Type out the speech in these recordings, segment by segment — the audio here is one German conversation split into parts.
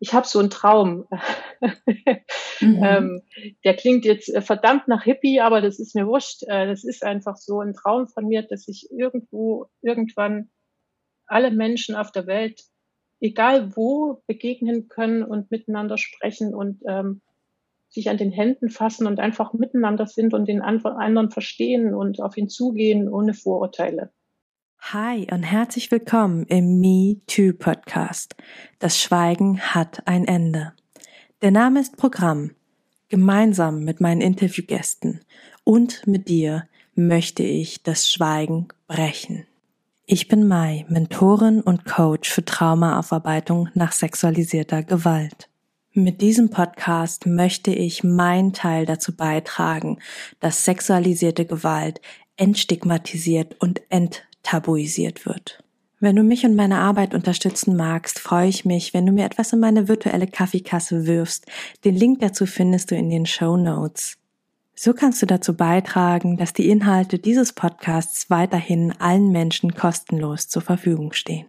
ich habe so einen Traum. mhm. ähm, der klingt jetzt äh, verdammt nach Hippie, aber das ist mir wurscht. Äh, das ist einfach so ein Traum von mir, dass ich irgendwo, irgendwann alle Menschen auf der Welt, egal wo, begegnen können und miteinander sprechen und ähm, sich an den Händen fassen und einfach miteinander sind und den anderen verstehen und auf ihn zugehen ohne Vorurteile. Hi und herzlich willkommen im Me Too Podcast. Das Schweigen hat ein Ende. Der Name ist Programm. Gemeinsam mit meinen Interviewgästen und mit dir möchte ich das Schweigen brechen. Ich bin Mai, Mentorin und Coach für Traumaaufarbeitung nach sexualisierter Gewalt. Mit diesem Podcast möchte ich meinen Teil dazu beitragen, dass sexualisierte Gewalt entstigmatisiert und ent tabuisiert wird. Wenn du mich und meine Arbeit unterstützen magst, freue ich mich, wenn du mir etwas in meine virtuelle Kaffeekasse wirfst. Den Link dazu findest du in den Show Notes. So kannst du dazu beitragen, dass die Inhalte dieses Podcasts weiterhin allen Menschen kostenlos zur Verfügung stehen.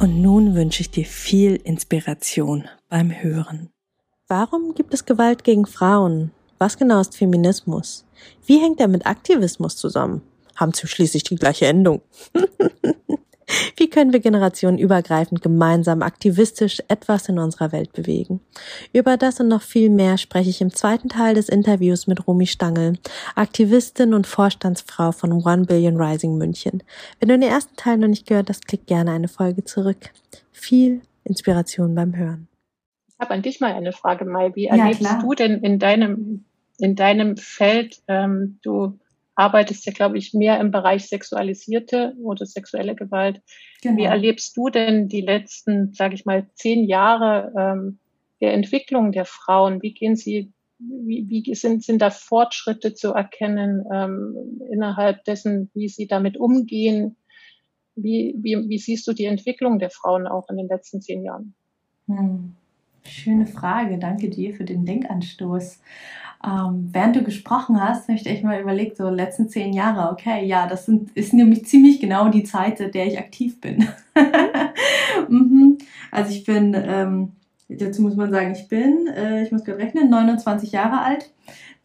Und nun wünsche ich dir viel Inspiration beim Hören. Warum gibt es Gewalt gegen Frauen? Was genau ist Feminismus? Wie hängt er mit Aktivismus zusammen? Haben sie schließlich die gleiche Endung. Wie können wir generationenübergreifend gemeinsam aktivistisch etwas in unserer Welt bewegen? Über das und noch viel mehr spreche ich im zweiten Teil des Interviews mit Romy Stangl, Aktivistin und Vorstandsfrau von One Billion Rising München. Wenn du den ersten Teil noch nicht gehört hast, klick gerne eine Folge zurück. Viel Inspiration beim Hören. Ich habe an dich mal eine Frage, Mai. Wie erlebst ja, du denn in deinem in deinem Feld, ähm, du arbeitest ja, glaube ich, mehr im Bereich sexualisierte oder sexuelle Gewalt. Genau. Wie erlebst du denn die letzten, sage ich mal, zehn Jahre ähm, der Entwicklung der Frauen? Wie gehen sie, wie, wie sind, sind da Fortschritte zu erkennen ähm, innerhalb dessen, wie sie damit umgehen? Wie, wie, wie siehst du die Entwicklung der Frauen auch in den letzten zehn Jahren? Hm. Schöne Frage, danke dir für den Denkanstoß. Ähm, während du gesprochen hast, habe ich echt mal überlegt, so letzten zehn Jahre, okay, ja, das sind, ist nämlich ziemlich genau die Zeit, der ich aktiv bin. mhm. Also ich bin, ähm, dazu muss man sagen, ich bin, äh, ich muss gerade rechnen, 29 Jahre alt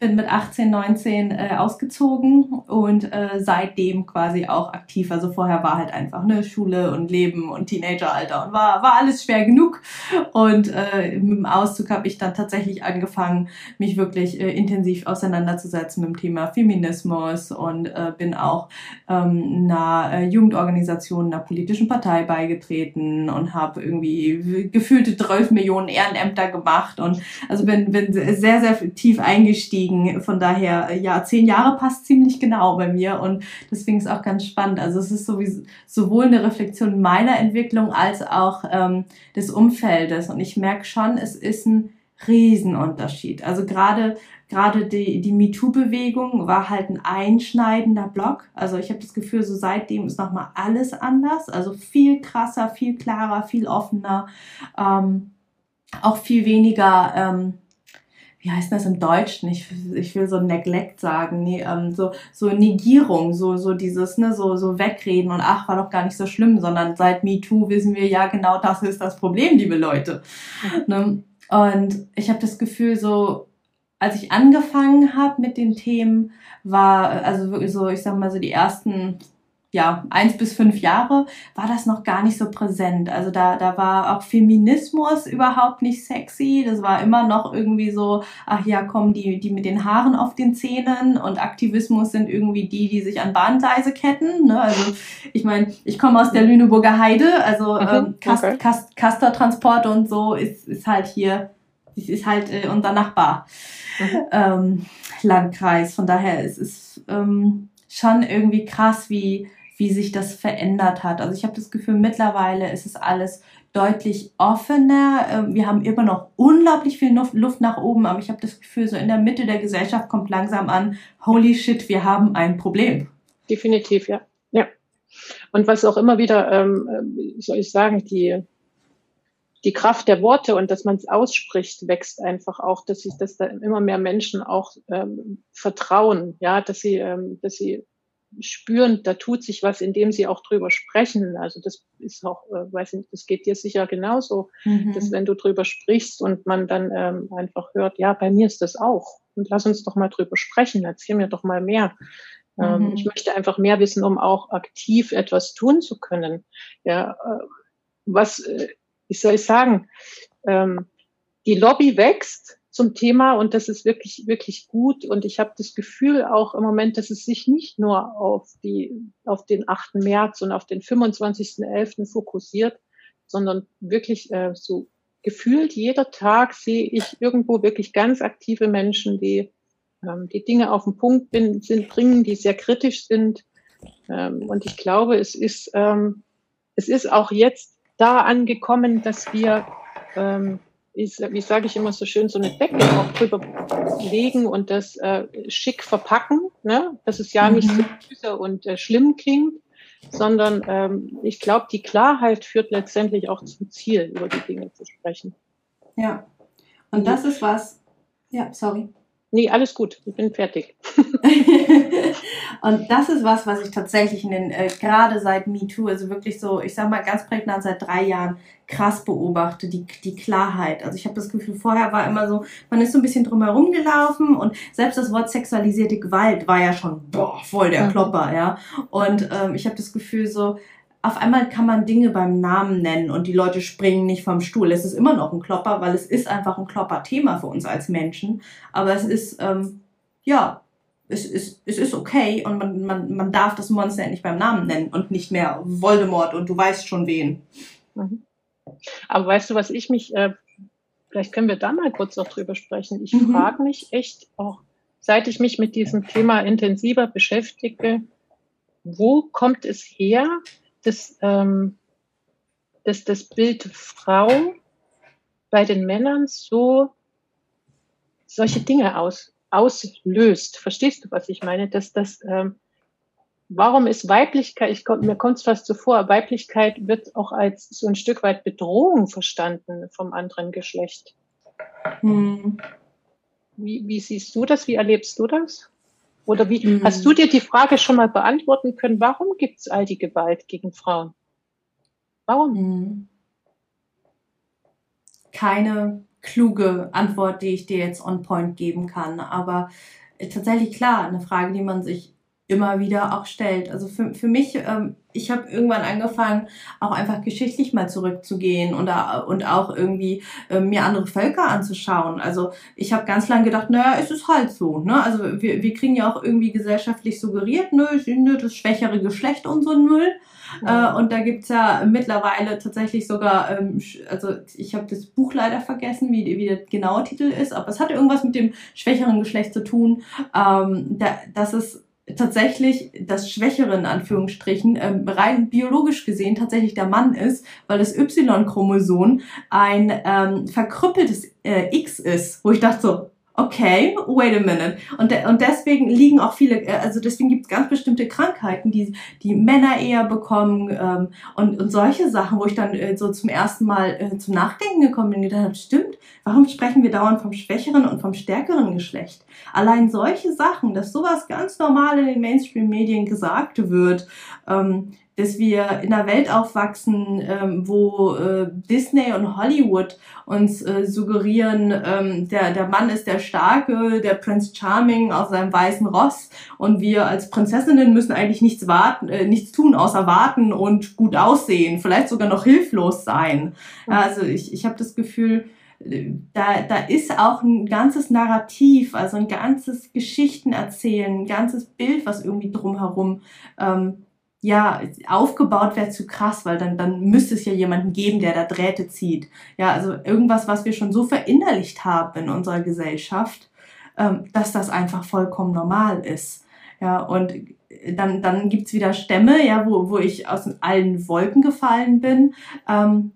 bin mit 18, 19 äh, ausgezogen und äh, seitdem quasi auch aktiv. Also vorher war halt einfach ne Schule und Leben und Teenageralter und war, war alles schwer genug. Und äh, mit dem Auszug habe ich dann tatsächlich angefangen, mich wirklich äh, intensiv auseinanderzusetzen mit dem Thema Feminismus und äh, bin auch ähm, einer äh, Jugendorganisation, einer politischen Partei beigetreten und habe irgendwie gefühlte 12 Millionen Ehrenämter gemacht und also bin, bin sehr, sehr tief eingestiegen deswegen, von daher, äh, ja, zehn Jahre passt ziemlich genau bei mir und deswegen ist auch ganz spannend. Also es ist sowieso, sowohl eine Reflexion meiner Entwicklung als auch ähm, des Umfeldes und ich merke schon, es ist ein Riesenunterschied. Also gerade gerade die, die MeToo-Bewegung war halt ein einschneidender Block. Also ich habe das Gefühl, so seitdem ist nochmal alles anders. Also viel krasser, viel klarer, viel offener, ähm, auch viel weniger ähm, wie heißt das im Deutschen? Ich, ich will so Neglect sagen, nee, ähm, so, so Negierung, so, so dieses, ne, so, so wegreden und ach, war doch gar nicht so schlimm, sondern seit MeToo wissen wir ja genau, das ist das Problem, liebe Leute. Mhm. Ne? Und ich habe das Gefühl, so, als ich angefangen habe mit den Themen, war, also wirklich so, ich sag mal so die ersten ja, eins bis fünf Jahre war das noch gar nicht so präsent. Also da, da war auch Feminismus überhaupt nicht sexy. Das war immer noch irgendwie so, ach ja, kommen die, die mit den Haaren auf den Zähnen und Aktivismus sind irgendwie die, die sich an Bahngleise ketten. Ne? Also ich meine, ich komme aus der Lüneburger Heide, also mhm, ähm, Kast, okay. Kast, Castor und so ist, ist halt hier, ist halt äh, unser Nachbar. Mhm. Ähm, Landkreis. Von daher ist es ähm, schon irgendwie krass, wie wie sich das verändert hat. Also ich habe das Gefühl, mittlerweile ist es alles deutlich offener. Ähm, wir haben immer noch unglaublich viel Luft nach oben, aber ich habe das Gefühl, so in der Mitte der Gesellschaft kommt langsam an, holy shit, wir haben ein Problem. Definitiv, ja. ja. Und was auch immer wieder, ähm, soll ich sagen, die, die Kraft der Worte und dass man es ausspricht, wächst einfach auch, dass sich, dass da immer mehr Menschen auch ähm, vertrauen, ja, dass sie, ähm, dass sie spüren, da tut sich was, indem sie auch drüber sprechen. Also das ist auch, äh, weiß nicht, das geht dir sicher genauso, mhm. dass wenn du drüber sprichst und man dann ähm, einfach hört, ja, bei mir ist das auch. Und lass uns doch mal drüber sprechen, erzähl mir doch mal mehr. Ähm, mhm. Ich möchte einfach mehr wissen, um auch aktiv etwas tun zu können. Ja, äh, was, äh, wie soll ich sagen? Ähm, die Lobby wächst, zum Thema und das ist wirklich, wirklich gut. Und ich habe das Gefühl auch im Moment, dass es sich nicht nur auf die, auf den 8. März und auf den 25.11. fokussiert, sondern wirklich äh, so gefühlt jeder Tag sehe ich irgendwo wirklich ganz aktive Menschen, die ähm, die Dinge auf den Punkt bin, sind, bringen, die sehr kritisch sind. Ähm, und ich glaube, es ist, ähm, es ist auch jetzt da angekommen, dass wir ähm, wie sage ich immer so schön, so eine Decke auch drüber legen und das äh, schick verpacken, ne? dass es ja mhm. nicht so böse und äh, schlimm klingt, sondern ähm, ich glaube, die Klarheit führt letztendlich auch zum Ziel, über die Dinge zu sprechen. Ja, und das ist was, ja, sorry. Nee, alles gut, ich bin fertig. und das ist was, was ich tatsächlich in den, äh, gerade seit MeToo, also wirklich so, ich sag mal ganz prägnant seit drei Jahren krass beobachte, die, die Klarheit. Also ich habe das Gefühl, vorher war immer so, man ist so ein bisschen drumherum gelaufen und selbst das Wort sexualisierte Gewalt war ja schon boah, voll der Klopper, ja. Und ähm, ich habe das Gefühl so, auf einmal kann man Dinge beim Namen nennen und die Leute springen nicht vom Stuhl. Es ist immer noch ein Klopper, weil es ist einfach ein Klopper-Thema für uns als Menschen. Aber es ist, ähm, ja, es ist, es ist okay und man, man, man darf das Monster endlich beim Namen nennen und nicht mehr Voldemort und du weißt schon wen. Mhm. Aber weißt du, was ich mich, äh, vielleicht können wir da mal kurz noch drüber sprechen. Ich mhm. frage mich echt auch, seit ich mich mit diesem Thema intensiver beschäftige, wo kommt es her, dass, ähm, dass das Bild Frau bei den Männern so solche Dinge aus, auslöst. Verstehst du, was ich meine? Dass das, ähm, warum ist Weiblichkeit, ich, mir kommt es fast so vor, Weiblichkeit wird auch als so ein Stück weit Bedrohung verstanden vom anderen Geschlecht. Hm. Wie, wie siehst du das? Wie erlebst du das? Oder wie mhm. hast du dir die Frage schon mal beantworten können, warum gibt es all die Gewalt gegen Frauen? Warum? Mhm. Keine kluge Antwort, die ich dir jetzt on point geben kann, aber tatsächlich klar, eine Frage, die man sich immer wieder auch stellt. Also für, für mich, ähm, ich habe irgendwann angefangen, auch einfach geschichtlich mal zurückzugehen und, und auch irgendwie äh, mir andere Völker anzuschauen. Also ich habe ganz lange gedacht, naja, es ist halt so. Ne? Also wir, wir kriegen ja auch irgendwie gesellschaftlich suggeriert, ne, das schwächere Geschlecht und so ein Müll. Ja. Äh, und da gibt's ja mittlerweile tatsächlich sogar, ähm, also ich habe das Buch leider vergessen, wie, wie der genaue Titel ist, aber es hat irgendwas mit dem schwächeren Geschlecht zu tun. Ähm, da, das ist tatsächlich das Schwächere in Anführungsstrichen ähm, rein biologisch gesehen tatsächlich der Mann ist, weil das Y-Chromosom ein ähm, verkrüppeltes äh, X ist, wo ich dachte so, okay, wait a minute. Und, de und deswegen liegen auch viele, äh, also deswegen gibt es ganz bestimmte Krankheiten, die die Männer eher bekommen ähm, und, und solche Sachen, wo ich dann äh, so zum ersten Mal äh, zum Nachdenken gekommen bin und gedacht habe, stimmt, warum sprechen wir dauernd vom schwächeren und vom stärkeren Geschlecht? Allein solche Sachen, dass sowas ganz normal in den Mainstream-Medien gesagt wird, ähm, dass wir in einer Welt aufwachsen, ähm, wo äh, Disney und Hollywood uns äh, suggerieren, ähm, der, der Mann ist der Starke, der Prince Charming aus seinem weißen Ross und wir als Prinzessinnen müssen eigentlich nichts warten, äh, nichts tun, außer warten und gut aussehen, vielleicht sogar noch hilflos sein. Also ich, ich habe das Gefühl, da, da ist auch ein ganzes Narrativ, also ein ganzes Geschichten erzählen, ein ganzes Bild, was irgendwie drumherum ähm, ja, aufgebaut wäre zu krass, weil dann, dann müsste es ja jemanden geben, der da Drähte zieht. Ja, also irgendwas, was wir schon so verinnerlicht haben in unserer Gesellschaft, ähm, dass das einfach vollkommen normal ist. Ja, und dann, dann gibt's wieder Stämme, ja, wo, wo ich aus allen Wolken gefallen bin. Ähm,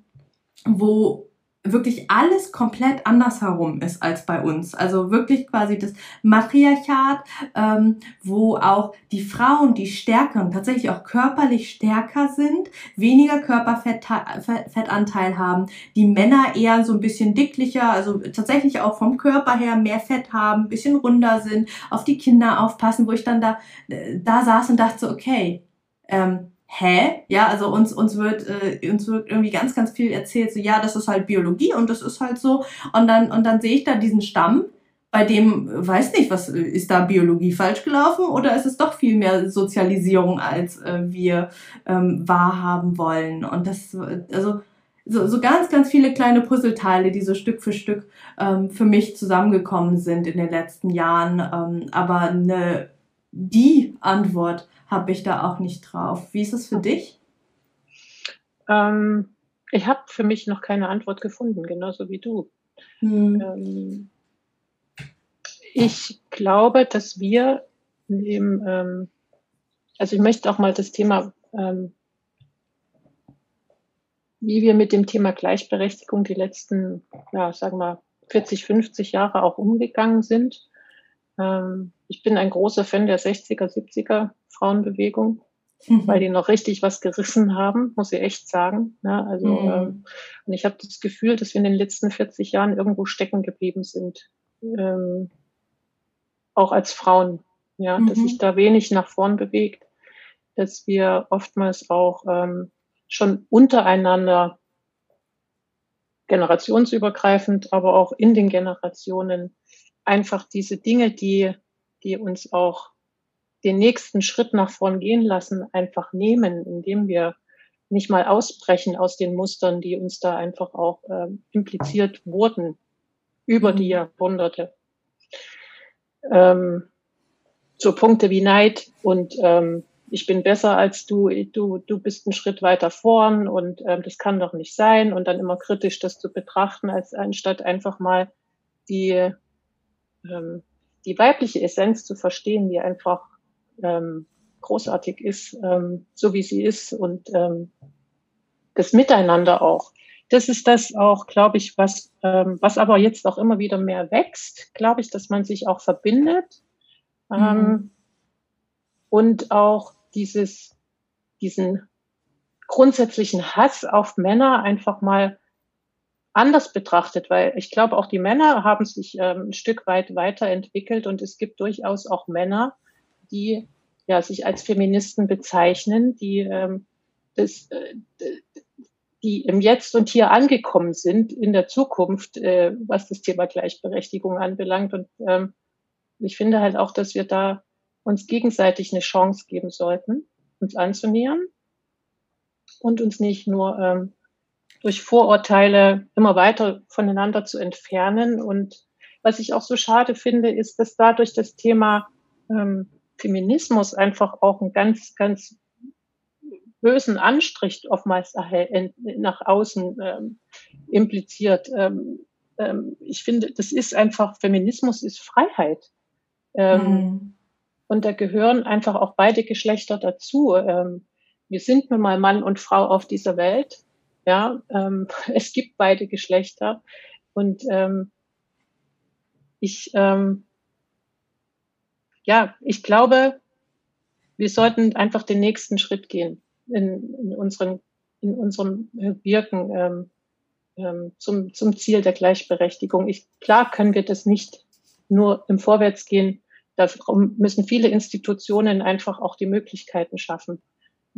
wo wirklich alles komplett anders herum ist als bei uns. Also wirklich quasi das Matriarchat, ähm, wo auch die Frauen, die stärkeren, tatsächlich auch körperlich stärker sind, weniger Körperfettanteil haben, die Männer eher so ein bisschen dicklicher, also tatsächlich auch vom Körper her mehr Fett haben, bisschen runder sind, auf die Kinder aufpassen, wo ich dann da, äh, da saß und dachte so, okay, ähm, hä? Ja, also uns, uns wird, äh, uns wird irgendwie ganz, ganz viel erzählt, so, ja, das ist halt Biologie und das ist halt so. Und dann, und dann sehe ich da diesen Stamm, bei dem, weiß nicht, was, ist da Biologie falsch gelaufen oder ist es doch viel mehr Sozialisierung, als äh, wir ähm, wahrhaben wollen? Und das, also, so, so ganz, ganz viele kleine Puzzleteile, die so Stück für Stück ähm, für mich zusammengekommen sind in den letzten Jahren. Ähm, aber eine, die Antwort habe ich da auch nicht drauf. Wie ist es für dich? Ähm, ich habe für mich noch keine Antwort gefunden, genauso wie du. Hm. Ähm, ich glaube, dass wir im, ähm, also ich möchte auch mal das Thema, ähm, wie wir mit dem Thema Gleichberechtigung die letzten, ja, sagen wir, 40, 50 Jahre auch umgegangen sind. Ähm, ich bin ein großer Fan der 60er, 70er Frauenbewegung, mhm. weil die noch richtig was gerissen haben, muss ich echt sagen. Ja, also mhm. ähm, und ich habe das Gefühl, dass wir in den letzten 40 Jahren irgendwo stecken geblieben sind, ähm, auch als Frauen. Ja, mhm. dass sich da wenig nach vorn bewegt, dass wir oftmals auch ähm, schon untereinander generationsübergreifend, aber auch in den Generationen einfach diese Dinge, die die uns auch den nächsten Schritt nach vorn gehen lassen, einfach nehmen, indem wir nicht mal ausbrechen aus den Mustern, die uns da einfach auch äh, impliziert wurden über die mhm. Jahrhunderte. Ähm, so Punkte wie Neid und ähm, ich bin besser als du, du, du bist einen Schritt weiter vorn und ähm, das kann doch nicht sein und dann immer kritisch das zu betrachten, als anstatt einfach mal die ähm, die weibliche Essenz zu verstehen, die einfach ähm, großartig ist, ähm, so wie sie ist und ähm, das Miteinander auch. Das ist das auch, glaube ich, was, ähm, was aber jetzt auch immer wieder mehr wächst, glaube ich, dass man sich auch verbindet ähm, mhm. und auch dieses, diesen grundsätzlichen Hass auf Männer einfach mal anders betrachtet, weil ich glaube, auch die Männer haben sich ähm, ein Stück weit weiterentwickelt und es gibt durchaus auch Männer, die ja sich als Feministen bezeichnen, die ähm, das, äh, die im Jetzt und Hier angekommen sind in der Zukunft, äh, was das Thema Gleichberechtigung anbelangt. Und ähm, ich finde halt auch, dass wir da uns gegenseitig eine Chance geben sollten, uns anzunähern und uns nicht nur ähm, durch Vorurteile immer weiter voneinander zu entfernen. Und was ich auch so schade finde, ist, dass dadurch das Thema ähm, Feminismus einfach auch einen ganz, ganz bösen Anstrich oftmals nach außen ähm, impliziert. Ähm, ähm, ich finde, das ist einfach, Feminismus ist Freiheit. Ähm, mhm. Und da gehören einfach auch beide Geschlechter dazu. Ähm, wir sind nun mal Mann und Frau auf dieser Welt ja, ähm, es gibt beide Geschlechter und ähm, ich, ähm, ja, ich glaube, wir sollten einfach den nächsten Schritt gehen in, in unseren, in unserem Wirken ähm, ähm, zum, zum Ziel der Gleichberechtigung. Ich, klar können wir das nicht nur im Vorwärtsgehen. Darum müssen viele Institutionen einfach auch die Möglichkeiten schaffen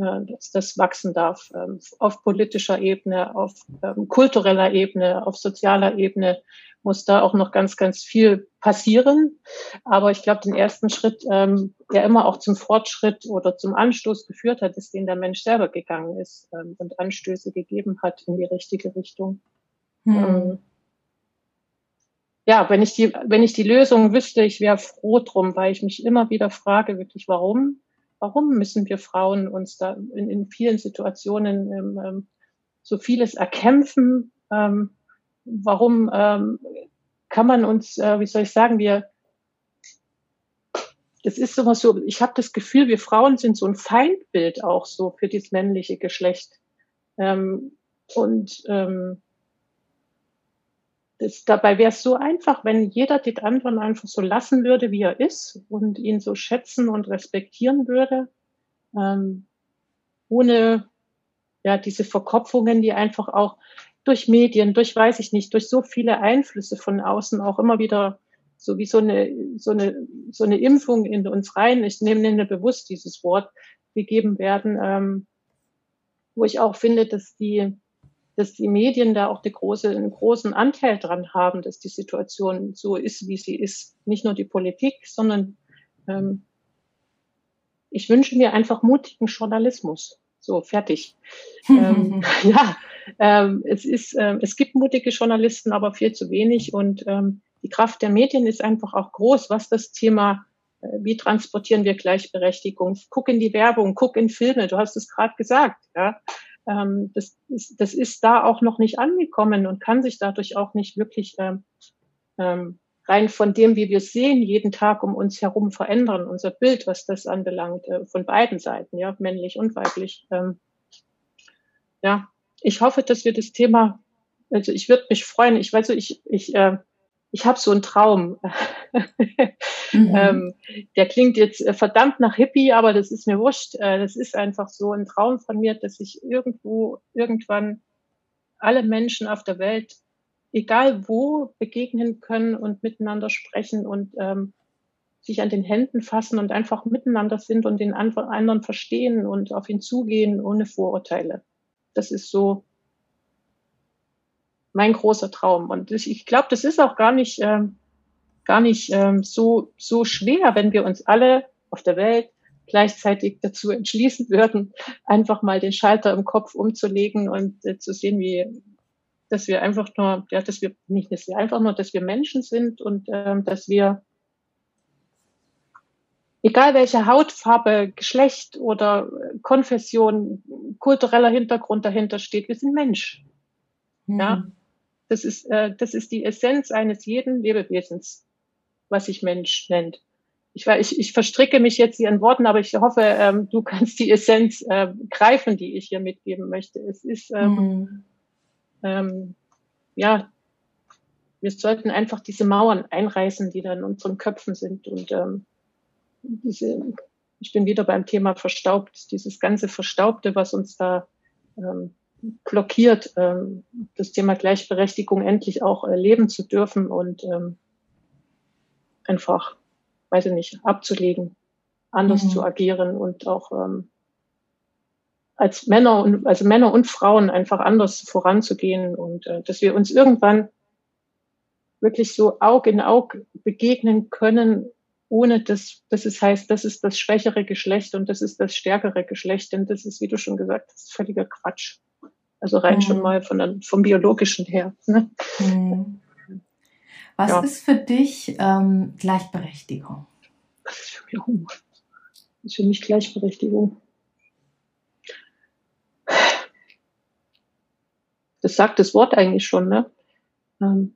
dass das wachsen darf ähm, auf politischer Ebene, auf ähm, kultureller Ebene, auf sozialer Ebene muss da auch noch ganz, ganz viel passieren. Aber ich glaube, den ersten Schritt, ähm, der immer auch zum Fortschritt oder zum Anstoß geführt hat, ist, den der Mensch selber gegangen ist ähm, und Anstöße gegeben hat in die richtige Richtung. Hm. Ähm, ja, wenn ich die, wenn ich die Lösung wüsste, ich wäre froh drum, weil ich mich immer wieder frage, wirklich, warum warum müssen wir Frauen uns da in, in vielen Situationen ähm, ähm, so vieles erkämpfen? Ähm, warum ähm, kann man uns, äh, wie soll ich sagen, wir, das ist sowas so, ich habe das Gefühl, wir Frauen sind so ein Feindbild auch so für das männliche Geschlecht. Ähm, und ähm, das, dabei wäre es so einfach, wenn jeder den anderen einfach so lassen würde, wie er ist und ihn so schätzen und respektieren würde, ähm, ohne ja diese Verkopfungen, die einfach auch durch Medien, durch weiß ich nicht, durch so viele Einflüsse von außen auch immer wieder so wie so eine so eine so eine Impfung in uns rein. Ich nehme, nehme bewusst dieses Wort gegeben werden, ähm, wo ich auch finde, dass die dass die Medien da auch große, einen großen Anteil dran haben, dass die Situation so ist, wie sie ist. Nicht nur die Politik, sondern ähm, ich wünsche mir einfach mutigen Journalismus. So, fertig. ähm, ja, ähm, es ist, äh, es gibt mutige Journalisten, aber viel zu wenig und ähm, die Kraft der Medien ist einfach auch groß, was das Thema äh, wie transportieren wir Gleichberechtigung? Guck in die Werbung, guck in Filme, du hast es gerade gesagt. Ja? Ähm, das, ist, das ist da auch noch nicht angekommen und kann sich dadurch auch nicht wirklich ähm, ähm, rein von dem, wie wir sehen, jeden Tag um uns herum verändern, unser Bild, was das anbelangt, äh, von beiden Seiten, ja, männlich und weiblich. Ähm, ja, ich hoffe, dass wir das Thema, also ich würde mich freuen, ich weiß, ich, ich äh, ich habe so einen Traum. mhm. ähm, der klingt jetzt äh, verdammt nach Hippie, aber das ist mir wurscht. Äh, das ist einfach so ein Traum von mir, dass ich irgendwo, irgendwann alle Menschen auf der Welt, egal wo, begegnen können und miteinander sprechen und ähm, sich an den Händen fassen und einfach miteinander sind und den anderen verstehen und auf ihn zugehen ohne Vorurteile. Das ist so mein großer Traum. Und ich glaube, das ist auch gar nicht, ähm, gar nicht ähm, so, so schwer, wenn wir uns alle auf der Welt gleichzeitig dazu entschließen würden, einfach mal den Schalter im Kopf umzulegen und äh, zu sehen, wie, dass wir einfach nur, ja, dass wir nicht, dass wir einfach nur, dass wir Menschen sind und ähm, dass wir egal welche Hautfarbe, Geschlecht oder Konfession, kultureller Hintergrund dahinter steht, wir sind Mensch. Mhm. Ja, das ist, äh, das ist die Essenz eines jeden Lebewesens, was sich Mensch nennt. Ich, ich, ich verstricke mich jetzt hier in Worten, aber ich hoffe, ähm, du kannst die Essenz äh, greifen, die ich hier mitgeben möchte. Es ist, ähm, mhm. ähm, ja, wir sollten einfach diese Mauern einreißen, die da in unseren Köpfen sind. Und ähm, diese, ich bin wieder beim Thema verstaubt, dieses ganze Verstaubte, was uns da ähm, blockiert, ähm, das Thema Gleichberechtigung endlich auch erleben zu dürfen und ähm, einfach, weiß ich nicht, abzulegen, anders mhm. zu agieren und auch ähm, als Männer und also Männer und Frauen einfach anders voranzugehen und äh, dass wir uns irgendwann wirklich so Aug in Aug begegnen können, ohne dass, dass es heißt, das ist das schwächere Geschlecht und das ist das stärkere Geschlecht, denn das ist, wie du schon gesagt hast, völliger Quatsch. Also rein mhm. schon mal von der, vom biologischen her. Ne? Mhm. Was ja. ist für dich ähm, Gleichberechtigung? Was ist für mich, oh, ist für mich Gleichberechtigung? Das sagt das Wort eigentlich schon, ne? Ähm,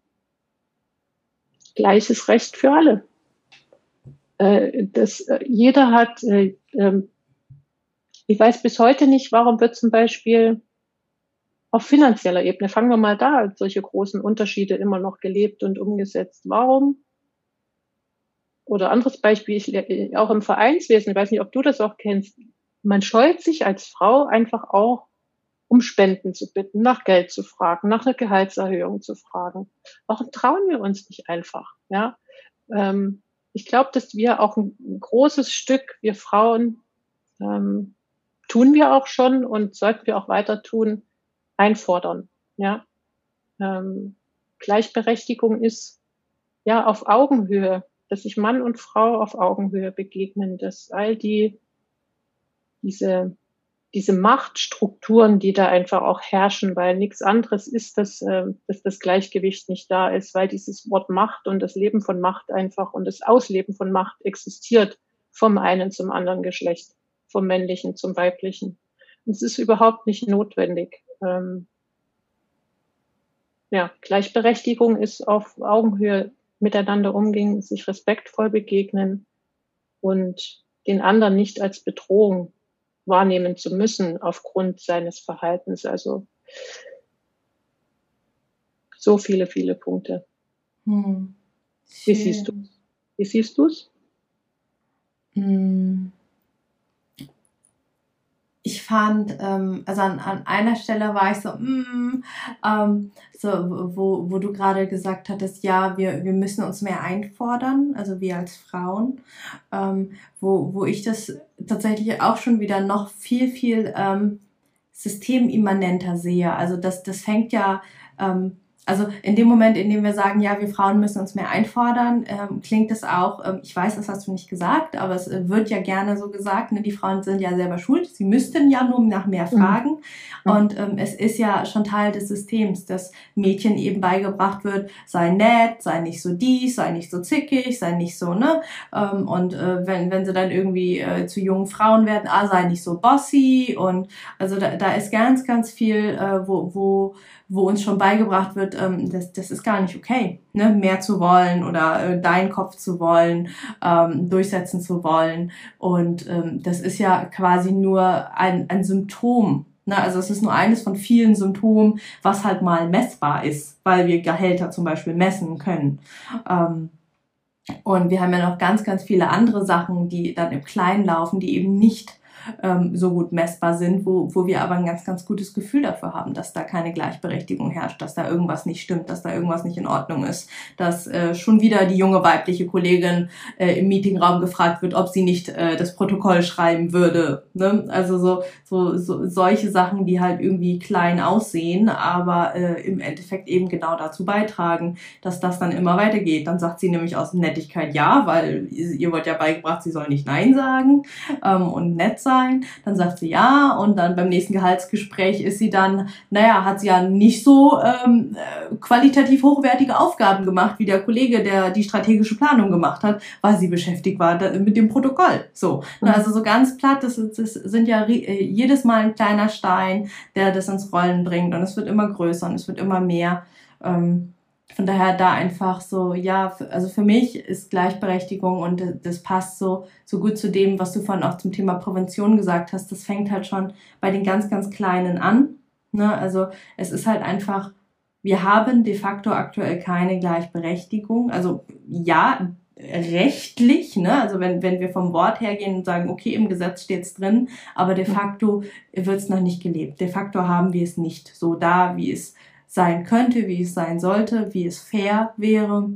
gleiches Recht für alle. Äh, das, äh, jeder hat, äh, ähm, ich weiß bis heute nicht, warum wird zum Beispiel auf finanzieller Ebene, fangen wir mal da, solche großen Unterschiede immer noch gelebt und umgesetzt. Warum? Oder anderes Beispiel, ich, auch im Vereinswesen, ich weiß nicht, ob du das auch kennst, man scheut sich als Frau einfach auch, um Spenden zu bitten, nach Geld zu fragen, nach einer Gehaltserhöhung zu fragen. Warum trauen wir uns nicht einfach? Ja, ähm, ich glaube, dass wir auch ein, ein, großes Stück, wir Frauen, ähm, tun wir auch schon und sollten wir auch weiter tun, einfordern. Ja, ähm, Gleichberechtigung ist ja auf Augenhöhe, dass sich Mann und Frau auf Augenhöhe begegnen, dass all die diese diese Machtstrukturen, die da einfach auch herrschen, weil nichts anderes ist, dass, äh, dass das Gleichgewicht nicht da ist, weil dieses Wort Macht und das Leben von Macht einfach und das Ausleben von Macht existiert vom einen zum anderen Geschlecht, vom männlichen zum weiblichen. Und es ist überhaupt nicht notwendig ähm, ja, Gleichberechtigung ist auf Augenhöhe miteinander umgehen, sich respektvoll begegnen und den anderen nicht als Bedrohung wahrnehmen zu müssen aufgrund seines Verhaltens. Also so viele, viele Punkte. Hm. Wie siehst du Wie siehst du es? Hm ich fand, ähm, also an, an einer Stelle war ich so, mm, ähm, so wo, wo du gerade gesagt hattest, ja, wir, wir müssen uns mehr einfordern, also wir als Frauen, ähm, wo, wo ich das tatsächlich auch schon wieder noch viel, viel ähm, systemimmanenter sehe. Also das, das fängt ja ähm, also in dem Moment, in dem wir sagen, ja, wir Frauen müssen uns mehr einfordern, ähm, klingt es auch, ähm, ich weiß, das hast du nicht gesagt, aber es äh, wird ja gerne so gesagt, ne, die Frauen sind ja selber schuld, sie müssten ja nur nach mehr mhm. fragen. Mhm. Und ähm, es ist ja schon Teil des Systems, dass Mädchen eben beigebracht wird, sei nett, sei nicht so dies, sei nicht so zickig, sei nicht so, ne? Ähm, und äh, wenn, wenn sie dann irgendwie äh, zu jungen Frauen werden, ah, sei nicht so bossy. Und also da, da ist ganz, ganz viel, äh, wo, wo wo uns schon beigebracht wird, ähm, das, das ist gar nicht okay, ne? mehr zu wollen oder äh, deinen Kopf zu wollen, ähm, durchsetzen zu wollen. Und ähm, das ist ja quasi nur ein, ein Symptom. Ne? Also es ist nur eines von vielen Symptomen, was halt mal messbar ist, weil wir Gehälter zum Beispiel messen können. Ähm, und wir haben ja noch ganz, ganz viele andere Sachen, die dann im Kleinen laufen, die eben nicht ähm, so gut messbar sind, wo, wo wir aber ein ganz, ganz gutes Gefühl dafür haben, dass da keine Gleichberechtigung herrscht, dass da irgendwas nicht stimmt, dass da irgendwas nicht in Ordnung ist, dass äh, schon wieder die junge weibliche Kollegin äh, im Meetingraum gefragt wird, ob sie nicht äh, das Protokoll schreiben würde. Ne? Also so, so, so solche Sachen, die halt irgendwie klein aussehen, aber äh, im Endeffekt eben genau dazu beitragen, dass das dann immer weitergeht. Dann sagt sie nämlich aus Nettigkeit ja, weil ihr wollt ja beigebracht, sie soll nicht Nein sagen ähm, und nett sein sein? Dann sagt sie ja und dann beim nächsten Gehaltsgespräch ist sie dann, naja, hat sie ja nicht so ähm, äh, qualitativ hochwertige Aufgaben gemacht wie der Kollege, der die strategische Planung gemacht hat, weil sie beschäftigt war mit dem Protokoll. So, mhm. also so ganz platt, das, das sind ja äh, jedes Mal ein kleiner Stein, der das ins Rollen bringt und es wird immer größer und es wird immer mehr. Ähm, von daher da einfach so, ja, also für mich ist Gleichberechtigung und das passt so, so gut zu dem, was du vorhin auch zum Thema Prävention gesagt hast. Das fängt halt schon bei den ganz, ganz Kleinen an. Ne? Also es ist halt einfach, wir haben de facto aktuell keine Gleichberechtigung. Also ja, rechtlich, ne? also wenn, wenn wir vom Wort her gehen und sagen, okay, im Gesetz steht's drin, aber de facto wird's noch nicht gelebt. De facto haben wir es nicht so da, wie es sein könnte, wie es sein sollte, wie es fair wäre.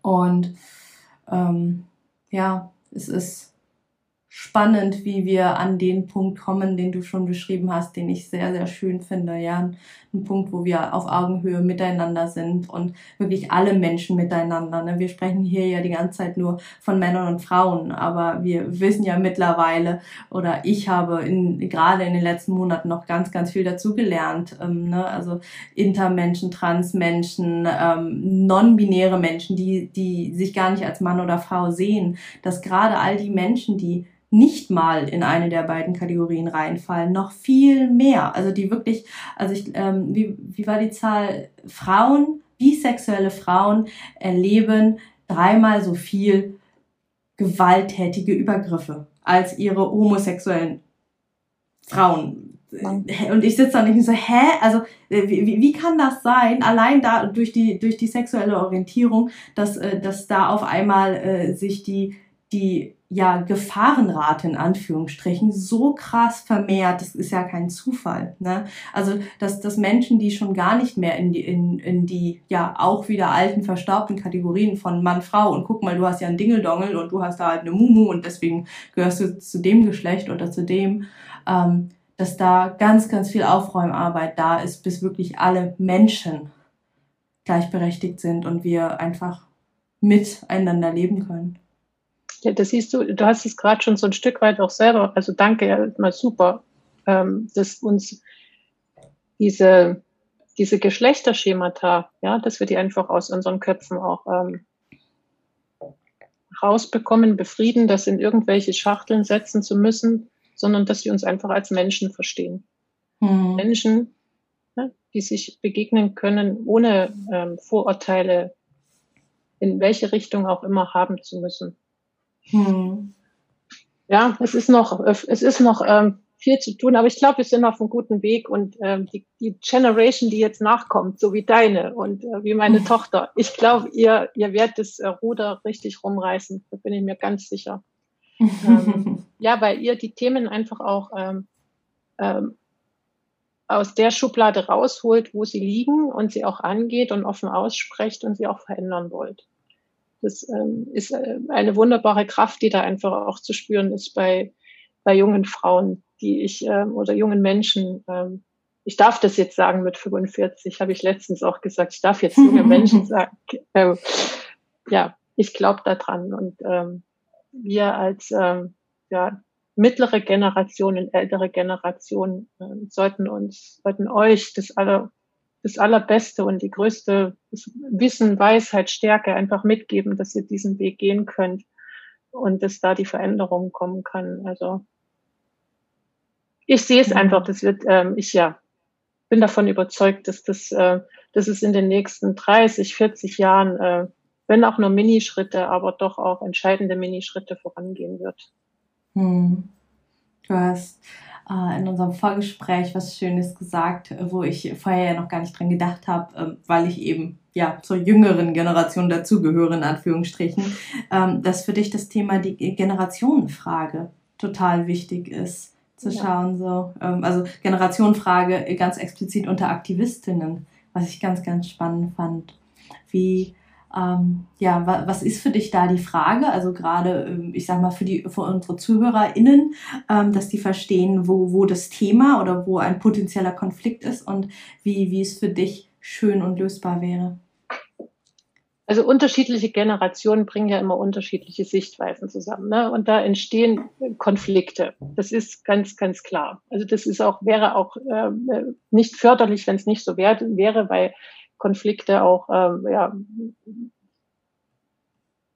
Und ähm, ja, es ist spannend, wie wir an den Punkt kommen, den du schon beschrieben hast, den ich sehr, sehr schön finde. Ja, ein Punkt, wo wir auf Augenhöhe miteinander sind und wirklich alle Menschen miteinander. Ne? Wir sprechen hier ja die ganze Zeit nur von Männern und Frauen, aber wir wissen ja mittlerweile oder ich habe in, gerade in den letzten Monaten noch ganz, ganz viel dazugelernt. Ähm, ne? Also Intermenschen, Transmenschen, ähm, non-binäre Menschen, die, die sich gar nicht als Mann oder Frau sehen, dass gerade all die Menschen, die nicht mal in eine der beiden Kategorien reinfallen, noch viel mehr. Also die wirklich, also ich, ähm, wie, wie war die Zahl? Frauen, bisexuelle Frauen erleben dreimal so viel gewalttätige Übergriffe als ihre homosexuellen Frauen. Und ich sitze da und ich so, hä? Also äh, wie, wie kann das sein? Allein da durch die durch die sexuelle Orientierung, dass äh, dass da auf einmal äh, sich die die ja, Gefahrenrate in Anführungsstrichen so krass vermehrt, das ist ja kein Zufall. Ne? Also, dass, dass Menschen, die schon gar nicht mehr in die, in, in die ja auch wieder alten, verstaubten Kategorien von Mann, Frau und guck mal, du hast ja einen Dingeldongel und du hast da halt eine Mumu und deswegen gehörst du zu dem Geschlecht oder zu dem, ähm, dass da ganz, ganz viel Aufräumarbeit da ist, bis wirklich alle Menschen gleichberechtigt sind und wir einfach miteinander leben können. Ja, das siehst du, du hast es gerade schon so ein Stück weit auch selber, also danke ja mal super, ähm, dass uns diese, diese Geschlechterschemata, ja, dass wir die einfach aus unseren Köpfen auch ähm, rausbekommen, befrieden, das in irgendwelche Schachteln setzen zu müssen, sondern dass wir uns einfach als Menschen verstehen. Hm. Menschen, ne, die sich begegnen können, ohne ähm, Vorurteile in welche Richtung auch immer haben zu müssen. Hm. Ja, es ist noch, es ist noch ähm, viel zu tun, aber ich glaube, wir sind auf einem guten Weg und ähm, die, die Generation, die jetzt nachkommt, so wie deine und äh, wie meine mhm. Tochter, ich glaube, ihr, ihr werdet das äh, Ruder richtig rumreißen, da bin ich mir ganz sicher. ähm, ja, weil ihr die Themen einfach auch ähm, ähm, aus der Schublade rausholt, wo sie liegen und sie auch angeht und offen aussprecht und sie auch verändern wollt. Das ähm, ist äh, eine wunderbare Kraft, die da einfach auch zu spüren ist bei, bei jungen Frauen, die ich ähm, oder jungen Menschen. Ähm, ich darf das jetzt sagen mit 45, habe ich letztens auch gesagt. Ich darf jetzt junge Menschen sagen. Äh, ja, ich glaube daran und ähm, wir als ähm, ja, mittlere Generationen, ältere Generationen äh, sollten uns, sollten euch das aller, das allerbeste und die größte Wissen, Weisheit, Stärke einfach mitgeben, dass ihr diesen Weg gehen könnt und dass da die Veränderung kommen kann. Also ich sehe es mhm. einfach, das wird, ähm, ich ja, bin davon überzeugt, dass das, äh, dass es in den nächsten 30, 40 Jahren, äh, wenn auch nur Minischritte, aber doch auch entscheidende Minischritte vorangehen wird. Hm. Du hast äh, in unserem Vorgespräch was Schönes gesagt, wo ich vorher ja noch gar nicht dran gedacht habe, äh, weil ich eben ja zur jüngeren Generation dazugehöre, in Anführungsstrichen, ähm, dass für dich das Thema die Generationenfrage total wichtig ist zu ja. schauen. So, ähm, also Generationenfrage ganz explizit unter Aktivistinnen, was ich ganz, ganz spannend fand. Wie ähm, ja, wa was ist für dich da die Frage? Also gerade, ähm, ich sag mal, für die für unsere ZuhörerInnen, ähm, dass die verstehen, wo, wo das Thema oder wo ein potenzieller Konflikt ist und wie, wie es für dich schön und lösbar wäre. Also unterschiedliche Generationen bringen ja immer unterschiedliche Sichtweisen zusammen. Ne? Und da entstehen Konflikte. Das ist ganz, ganz klar. Also das ist auch, wäre auch äh, nicht förderlich, wenn es nicht so wär, wäre, weil Konflikte auch ähm, ja,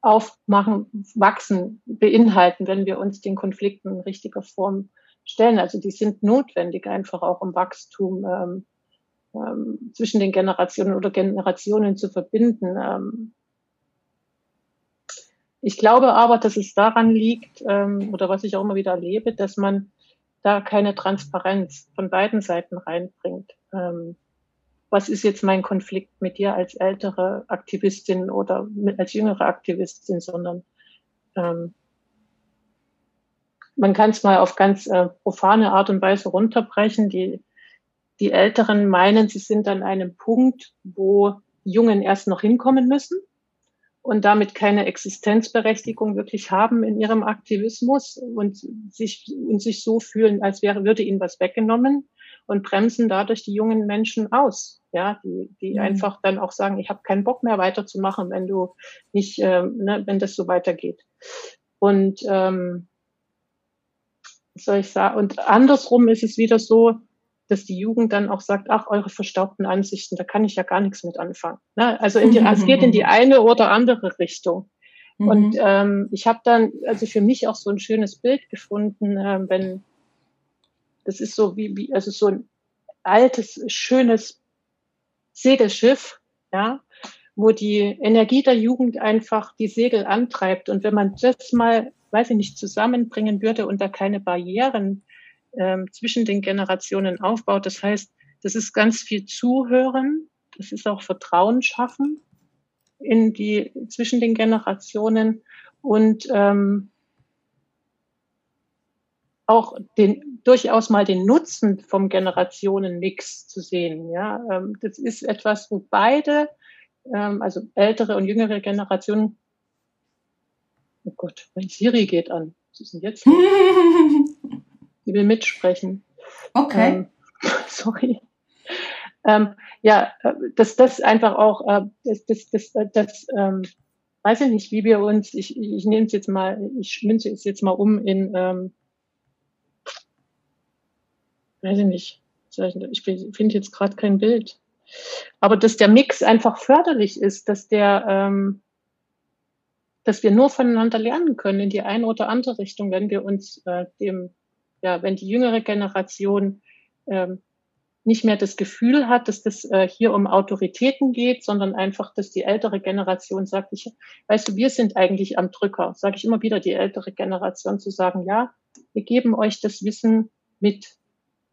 aufmachen, wachsen, beinhalten, wenn wir uns den Konflikten in richtiger Form stellen. Also die sind notwendig einfach auch um Wachstum ähm, ähm, zwischen den Generationen oder Generationen zu verbinden. Ähm, ich glaube aber, dass es daran liegt, ähm, oder was ich auch immer wieder erlebe, dass man da keine Transparenz von beiden Seiten reinbringt. Ähm, was ist jetzt mein Konflikt mit dir als ältere Aktivistin oder als jüngere Aktivistin, sondern ähm, man kann es mal auf ganz äh, profane Art und Weise runterbrechen. Die, die Älteren meinen, sie sind an einem Punkt, wo die Jungen erst noch hinkommen müssen und damit keine Existenzberechtigung wirklich haben in ihrem Aktivismus und sich, und sich so fühlen, als wäre, würde ihnen was weggenommen und bremsen dadurch die jungen Menschen aus. Ja, die, die mhm. einfach dann auch sagen, ich habe keinen Bock mehr weiterzumachen, wenn du nicht, ähm, ne, wenn das so weitergeht. Und ähm, soll ich sagen, und andersrum ist es wieder so, dass die Jugend dann auch sagt, ach, eure verstaubten Ansichten, da kann ich ja gar nichts mit anfangen. Ne? Also in die, es geht in die eine oder andere Richtung. Mhm. Und ähm, ich habe dann also für mich auch so ein schönes Bild gefunden, äh, wenn das ist so wie, wie also so ein altes, schönes Segelschiff, ja, wo die Energie der Jugend einfach die Segel antreibt. Und wenn man das mal, weiß ich nicht, zusammenbringen würde und da keine Barrieren ähm, zwischen den Generationen aufbaut, das heißt, das ist ganz viel Zuhören, das ist auch Vertrauen schaffen in die zwischen den Generationen und ähm, auch den, durchaus mal den Nutzen vom Generationenmix zu sehen. Ja, ähm, das ist etwas, wo beide, ähm, also ältere und jüngere Generationen, oh Gott, mein Siri geht an. Was ist denn jetzt? Die will mitsprechen. Okay. Ähm, sorry. Ähm, ja, äh, dass das einfach auch, äh, das, das, das, das ähm, weiß ich nicht, wie wir uns, ich, ich nehme es jetzt mal, ich münze es jetzt mal um in ähm, weiß ich nicht, ich finde jetzt gerade kein Bild. Aber dass der Mix einfach förderlich ist, dass der, ähm, dass wir nur voneinander lernen können. In die eine oder andere Richtung, wenn wir uns äh, dem, ja, wenn die jüngere Generation ähm, nicht mehr das Gefühl hat, dass das äh, hier um Autoritäten geht, sondern einfach, dass die ältere Generation sagt, ich, weißt du, wir sind eigentlich am Drücker, sage ich immer wieder, die ältere Generation zu sagen, ja, wir geben euch das Wissen, mit,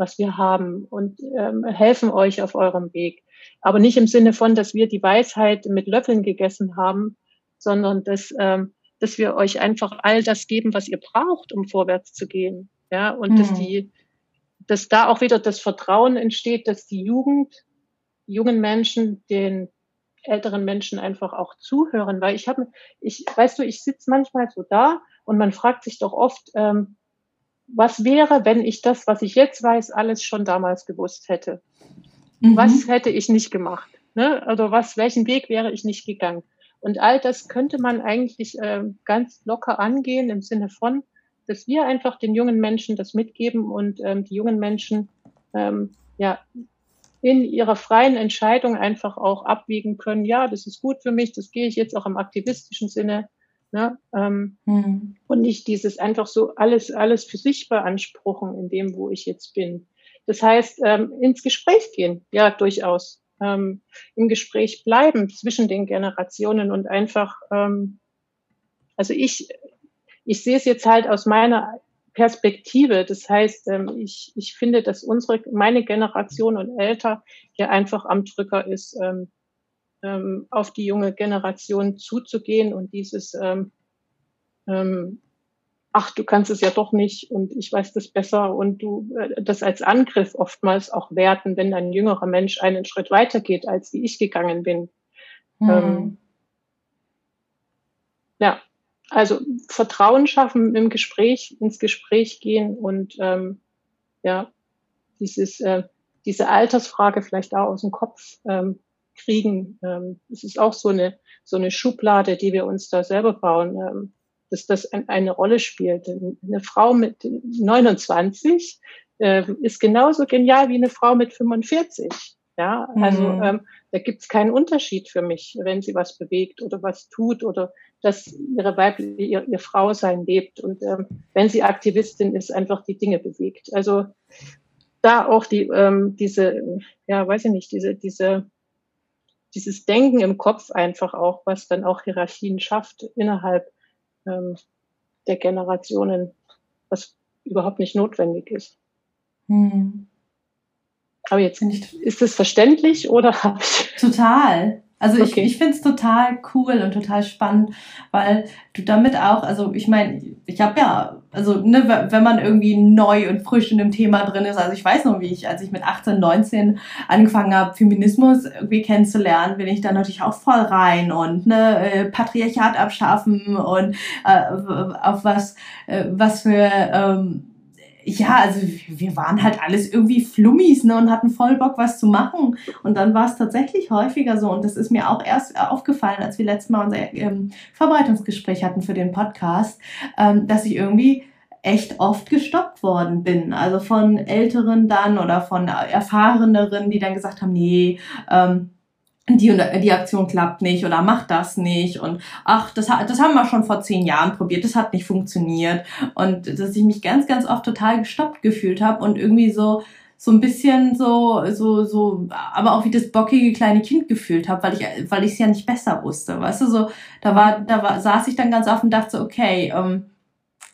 was wir haben und ähm, helfen euch auf eurem Weg. Aber nicht im Sinne von, dass wir die Weisheit mit Löffeln gegessen haben, sondern dass, ähm, dass wir euch einfach all das geben, was ihr braucht, um vorwärts zu gehen. Ja, und mhm. dass die, dass da auch wieder das Vertrauen entsteht, dass die Jugend, jungen Menschen den älteren Menschen einfach auch zuhören, weil ich habe, ich, weißt du, ich sitze manchmal so da und man fragt sich doch oft, ähm, was wäre, wenn ich das, was ich jetzt weiß, alles schon damals gewusst hätte? Mhm. Was hätte ich nicht gemacht? Ne? Also was, welchen Weg wäre ich nicht gegangen? Und all das könnte man eigentlich äh, ganz locker angehen im Sinne von, dass wir einfach den jungen Menschen das mitgeben und ähm, die jungen Menschen ähm, ja in ihrer freien Entscheidung einfach auch abwiegen können, ja, das ist gut für mich, das gehe ich jetzt auch im aktivistischen Sinne. Ne? Ähm, mhm. Und nicht dieses einfach so alles, alles für sich beanspruchen in dem, wo ich jetzt bin. Das heißt, ähm, ins Gespräch gehen, ja, durchaus. Ähm, Im Gespräch bleiben zwischen den Generationen und einfach, ähm, also ich, ich sehe es jetzt halt aus meiner Perspektive. Das heißt, ähm, ich, ich finde, dass unsere, meine Generation und älter ja einfach am Drücker ist, ähm, auf die junge Generation zuzugehen und dieses, ähm, ähm, ach, du kannst es ja doch nicht und ich weiß das besser und du äh, das als Angriff oftmals auch werten, wenn ein jüngerer Mensch einen Schritt weiter geht, als wie ich gegangen bin. Mhm. Ähm, ja, also Vertrauen schaffen im Gespräch, ins Gespräch gehen und ähm, ja, dieses, äh, diese Altersfrage vielleicht auch aus dem Kopf ähm, kriegen. Ähm, es ist auch so eine, so eine Schublade, die wir uns da selber bauen, ähm, dass das ein, eine Rolle spielt. Eine Frau mit 29 äh, ist genauso genial wie eine Frau mit 45. Ja, also mhm. ähm, da gibt es keinen Unterschied für mich, wenn sie was bewegt oder was tut oder dass ihre weibliche, ihr, ihr Frau sein lebt und ähm, wenn sie Aktivistin ist, einfach die Dinge bewegt. Also da auch die ähm, diese, ja, weiß ich nicht, diese diese dieses Denken im Kopf einfach auch, was dann auch Hierarchien schafft innerhalb ähm, der Generationen, was überhaupt nicht notwendig ist. Hm. Aber jetzt ist es verständlich oder habe ich. Total. Also ich, okay. ich finde es total cool und total spannend, weil du damit auch, also ich meine, ich habe ja, also ne, wenn man irgendwie neu und frisch in dem Thema drin ist, also ich weiß noch, wie ich, als ich mit 18, 19 angefangen habe, Feminismus irgendwie kennenzulernen, bin ich da natürlich auch voll rein und ne, äh, Patriarchat abschaffen und äh, auf was, äh, was für ähm, ja, also wir waren halt alles irgendwie Flummis ne, und hatten voll Bock, was zu machen. Und dann war es tatsächlich häufiger so. Und das ist mir auch erst aufgefallen, als wir letztes Mal unser ähm, Verbreitungsgespräch hatten für den Podcast, ähm, dass ich irgendwie echt oft gestoppt worden bin. Also von Älteren dann oder von Erfahreneren, die dann gesagt haben, nee, ähm, die, die Aktion klappt nicht oder macht das nicht und ach, das, das haben wir schon vor zehn Jahren probiert, das hat nicht funktioniert und dass ich mich ganz, ganz oft total gestoppt gefühlt habe und irgendwie so so ein bisschen so so so aber auch wie das bockige kleine Kind gefühlt habe, weil ich weil ich es ja nicht besser wusste, weißt du so da war da war saß ich dann ganz oft und dachte okay ähm,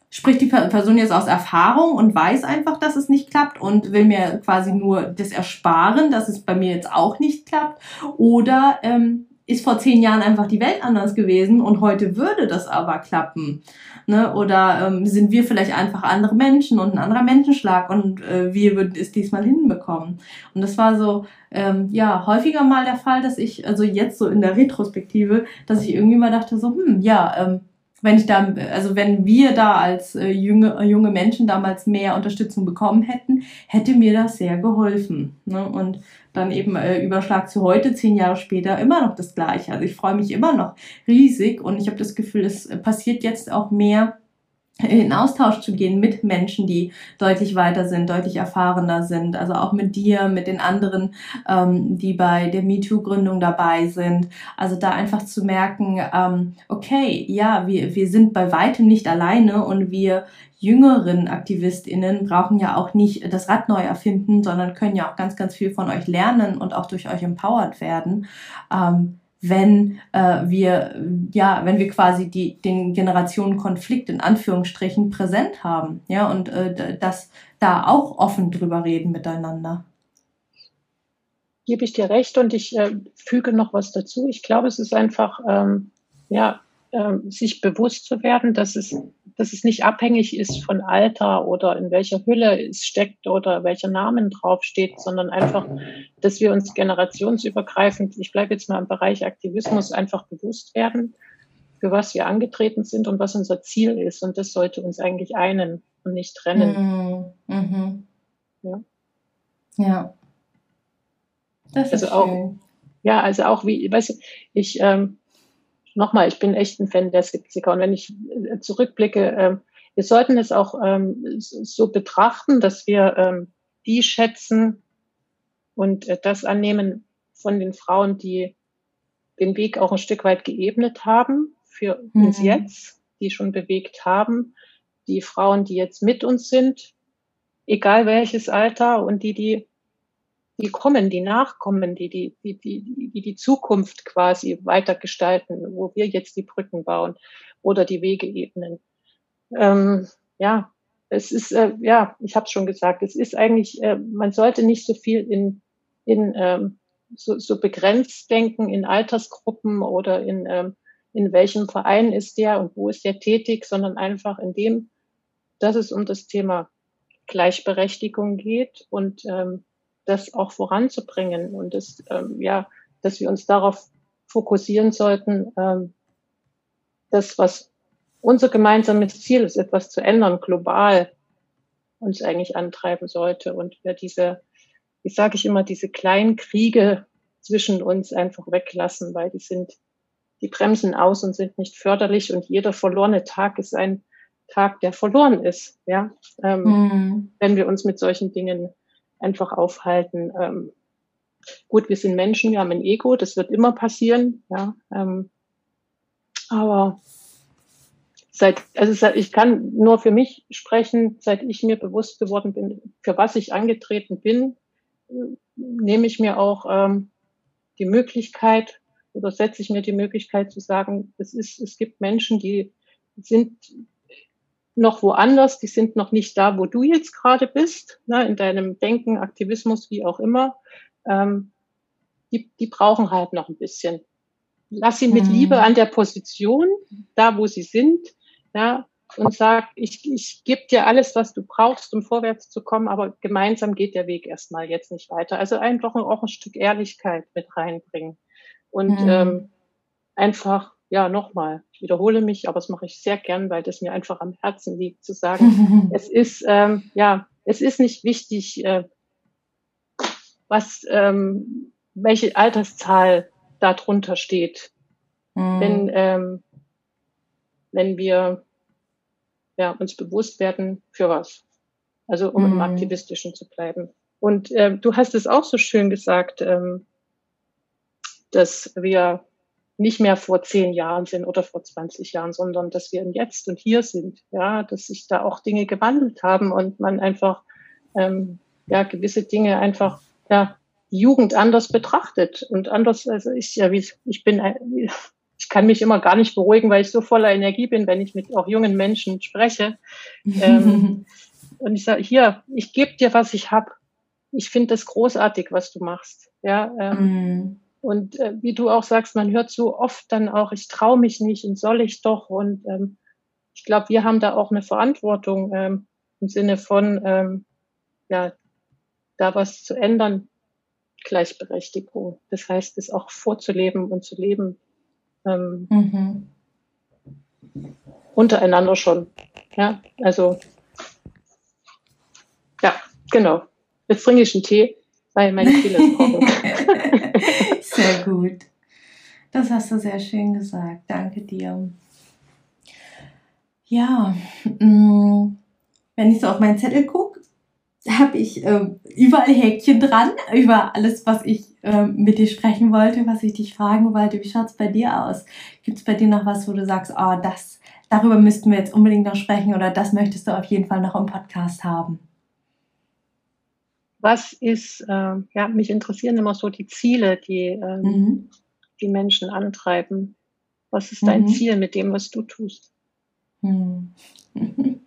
spricht die Person jetzt aus Erfahrung und weiß einfach, dass es nicht klappt und will mir quasi nur das ersparen, dass es bei mir jetzt auch nicht klappt? Oder ähm, ist vor zehn Jahren einfach die Welt anders gewesen und heute würde das aber klappen? Ne? Oder ähm, sind wir vielleicht einfach andere Menschen und ein anderer Menschenschlag und äh, wir würden es diesmal hinbekommen? Und das war so, ähm, ja, häufiger mal der Fall, dass ich, also jetzt so in der Retrospektive, dass ich irgendwie mal dachte so, hm, ja, ähm, wenn ich da, also wenn wir da als äh, junge, äh, junge Menschen damals mehr Unterstützung bekommen hätten, hätte mir das sehr geholfen. Ne? Und dann eben äh, Überschlag zu heute, zehn Jahre später, immer noch das Gleiche. Also ich freue mich immer noch riesig und ich habe das Gefühl, es passiert jetzt auch mehr in Austausch zu gehen mit Menschen, die deutlich weiter sind, deutlich erfahrener sind, also auch mit dir, mit den anderen, ähm, die bei der MeToo-Gründung dabei sind. Also da einfach zu merken, ähm, okay, ja, wir, wir sind bei weitem nicht alleine und wir jüngeren AktivistInnen brauchen ja auch nicht das Rad neu erfinden, sondern können ja auch ganz, ganz viel von euch lernen und auch durch euch empowered werden. Ähm, wenn äh, wir ja, wenn wir quasi die den Generationenkonflikt in Anführungsstrichen präsent haben, ja und äh, das da auch offen drüber reden miteinander. Gebe ich dir recht und ich äh, füge noch was dazu. Ich glaube, es ist einfach, ähm, ja, sich bewusst zu werden, dass es, dass es nicht abhängig ist von Alter oder in welcher Hülle es steckt oder welcher Namen draufsteht, sondern einfach, dass wir uns generationsübergreifend, ich bleibe jetzt mal im Bereich Aktivismus, einfach bewusst werden, für was wir angetreten sind und was unser Ziel ist. Und das sollte uns eigentlich einen und nicht trennen. Mhm. mhm. Ja. Ja. Das ist also auch, schön. Ja, also auch wie, weißt du, ich, ähm, nochmal, ich bin echt ein Fan der Skeptiker. Und wenn ich äh, zurückblicke, äh, wir sollten es auch ähm, so betrachten, dass wir ähm, die schätzen und äh, das annehmen von den Frauen, die den Weg auch ein Stück weit geebnet haben für mhm. uns jetzt, die schon bewegt haben, die Frauen, die jetzt mit uns sind, egal welches Alter und die, die die kommen, die nachkommen, die die, die, die, die, die Zukunft quasi weitergestalten, wo wir jetzt die Brücken bauen oder die Wege ebnen. Ähm, ja, es ist, äh, ja, ich habe schon gesagt, es ist eigentlich, äh, man sollte nicht so viel in, in ähm, so, so begrenzt denken in Altersgruppen oder in, ähm, in welchem Verein ist der und wo ist der tätig, sondern einfach in dem, dass es um das Thema Gleichberechtigung geht und ähm, das auch voranzubringen und das, ähm, ja, dass wir uns darauf fokussieren sollten, ähm, das, was unser gemeinsames Ziel ist, etwas zu ändern, global uns eigentlich antreiben sollte und wir diese, wie sage ich immer, diese kleinen Kriege zwischen uns einfach weglassen, weil die sind, die bremsen aus und sind nicht förderlich und jeder verlorene Tag ist ein Tag, der verloren ist, ja, ähm, mhm. wenn wir uns mit solchen Dingen einfach aufhalten. Ähm, gut, wir sind Menschen, wir haben ein Ego, das wird immer passieren, ja. Ähm, aber seit, also seit, ich kann nur für mich sprechen, seit ich mir bewusst geworden bin, für was ich angetreten bin, nehme ich mir auch ähm, die Möglichkeit oder setze ich mir die Möglichkeit zu sagen, es ist, es gibt Menschen, die sind noch woanders, die sind noch nicht da, wo du jetzt gerade bist, ne, in deinem Denken, Aktivismus, wie auch immer. Ähm, die, die brauchen halt noch ein bisschen. Lass sie mit mhm. Liebe an der Position, da wo sie sind, ja, und sag, ich, ich gebe dir alles, was du brauchst, um vorwärts zu kommen, aber gemeinsam geht der Weg erstmal jetzt nicht weiter. Also einfach auch ein Stück Ehrlichkeit mit reinbringen und mhm. ähm, einfach ja, nochmal, ich wiederhole mich, aber das mache ich sehr gern, weil das mir einfach am Herzen liegt, zu sagen, es ist, ähm, ja, es ist nicht wichtig, äh, was, ähm, welche Alterszahl da drunter steht. Mhm. Wenn, ähm, wenn wir ja, uns bewusst werden, für was. Also um mhm. im Aktivistischen zu bleiben. Und äh, du hast es auch so schön gesagt, ähm, dass wir nicht mehr vor zehn Jahren sind oder vor 20 Jahren, sondern dass wir im Jetzt und hier sind, ja, dass sich da auch Dinge gewandelt haben und man einfach ähm, ja gewisse Dinge einfach ja die Jugend anders betrachtet und anders. Also ich ja wie ich bin ich kann mich immer gar nicht beruhigen, weil ich so voller Energie bin, wenn ich mit auch jungen Menschen spreche. ähm, und ich sage hier, ich gebe dir, was ich habe. Ich finde das großartig, was du machst. Ja. Ähm, mm und äh, wie du auch sagst, man hört so oft dann auch, ich traue mich nicht und soll ich doch. Und ähm, ich glaube, wir haben da auch eine Verantwortung ähm, im Sinne von, ähm, ja, da was zu ändern, Gleichberechtigung. Das heißt, es auch vorzuleben und zu leben. Ähm, mhm. Untereinander schon. Ja, also, ja, genau. Jetzt trinke ich einen Tee, weil meine Kehle ist trocken. Sehr gut. Das hast du sehr schön gesagt. Danke dir. Ja, mm, wenn ich so auf meinen Zettel gucke, habe ich äh, überall Häkchen dran, über alles, was ich äh, mit dir sprechen wollte, was ich dich fragen wollte. Wie schaut es bei dir aus? Gibt es bei dir noch was, wo du sagst, oh, das, darüber müssten wir jetzt unbedingt noch sprechen oder das möchtest du auf jeden Fall noch im Podcast haben? Was ist, äh, ja, mich interessieren immer so die Ziele, die ähm, mhm. die Menschen antreiben. Was ist dein mhm. Ziel mit dem, was du tust? Mhm.